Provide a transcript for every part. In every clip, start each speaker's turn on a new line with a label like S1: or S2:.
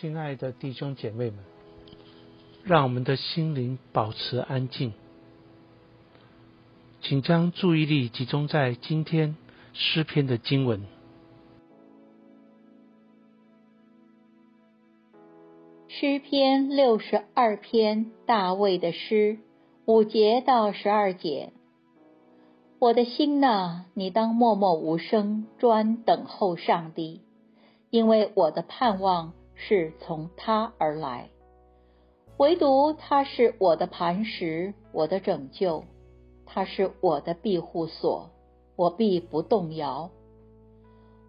S1: 亲爱的弟兄姐妹们，让我们的心灵保持安静，请将注意力集中在今天诗篇的经文。
S2: 诗篇六十二篇，大卫的诗，五节到十二节。我的心呐，你当默默无声，专等候上帝，因为我的盼望是从他而来。唯独他是我的磐石，我的拯救，他是我的庇护所，我必不动摇。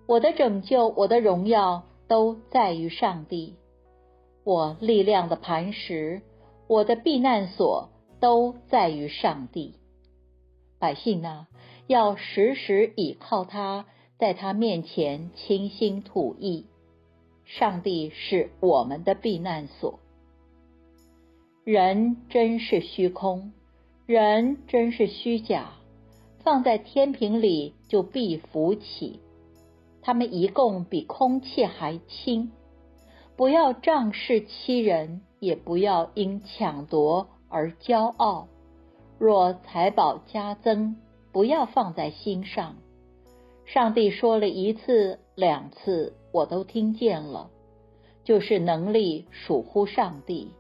S2: 我的拯救，我的荣耀都在于上帝，我力量的磐石，我的避难所都在于上帝。百姓呢，要时时倚靠他，在他面前倾心吐意。上帝是我们的避难所。人真是虚空，人真是虚假，放在天平里就必浮起。他们一共比空气还轻。不要仗势欺人，也不要因抢夺而骄傲。若财宝加增，不要放在心上。上帝说了一次、两次，我都听见了，就是能力属乎上帝。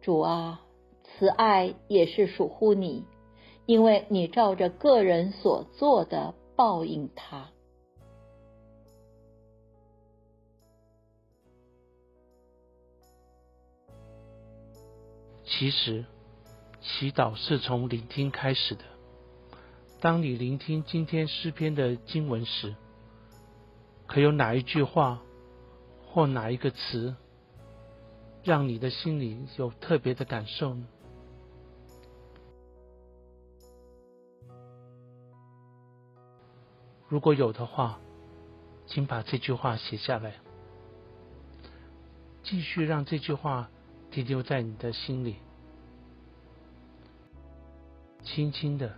S2: 主啊，慈爱也是属乎你，因为你照着个人所做的报应他。
S1: 其实。祈祷是从聆听开始的。当你聆听今天诗篇的经文时，可有哪一句话或哪一个词，让你的心里有特别的感受呢？如果有的话，请把这句话写下来，继续让这句话停留在你的心里。轻轻的，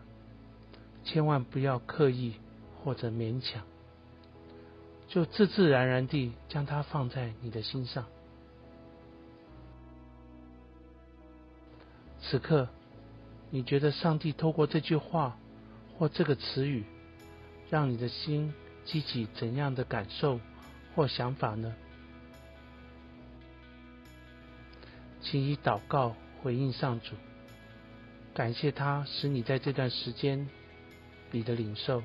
S1: 千万不要刻意或者勉强，就自自然然地将它放在你的心上。此刻，你觉得上帝透过这句话或这个词语，让你的心激起怎样的感受或想法呢？请以祷告回应上主。感谢他使你在这段时间里的领受。